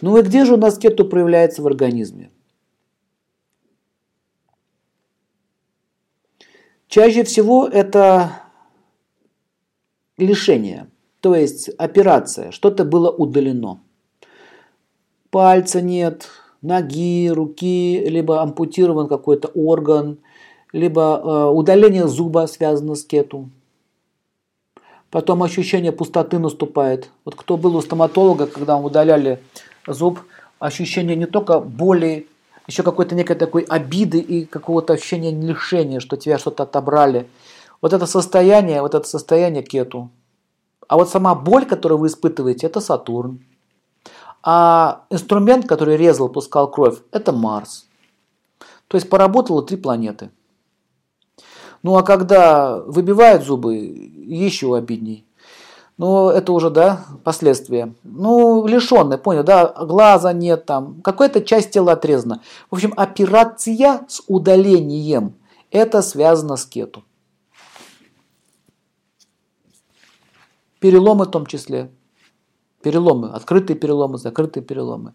Ну и где же у нас кету проявляется в организме? Чаще всего это лишение, то есть операция, что-то было удалено. Пальца нет, ноги, руки, либо ампутирован какой-то орган, либо э, удаление зуба связано с кету. Потом ощущение пустоты наступает. Вот кто был у стоматолога, когда удаляли зуб, ощущение не только боли, еще какой-то некой такой обиды и какого-то ощущения лишения, что тебя что-то отобрали. Вот это состояние, вот это состояние кету. А вот сама боль, которую вы испытываете, это Сатурн. А инструмент, который резал, пускал кровь, это Марс. То есть поработало три планеты. Ну а когда выбивают зубы, еще обидней. Ну, это уже, да, последствия. Ну, лишенный, понял, да, глаза нет там, какая-то часть тела отрезана. В общем, операция с удалением, это связано с кету. Переломы в том числе. Переломы, открытые переломы, закрытые переломы.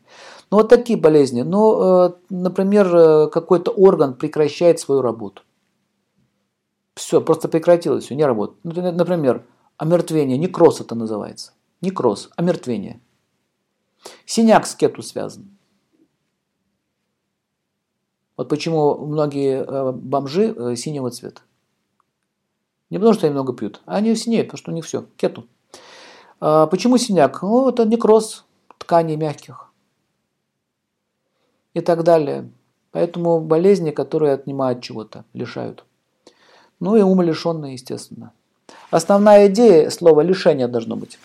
Ну, вот такие болезни. Ну, э, например, э, какой-то орган прекращает свою работу. Все, просто прекратилось, все, не работает. Например, омертвение, некроз это называется. Некроз, омертвение. Синяк с кету связан. Вот почему многие э, бомжи э, синего цвета. Не потому, что они много пьют, а они синеют, потому что у них все, кету. А почему синяк? Ну, это некроз тканей мягких и так далее. Поэтому болезни, которые отнимают чего-то, лишают. Ну и ум лишенный, естественно. Основная идея слова лишение должно быть.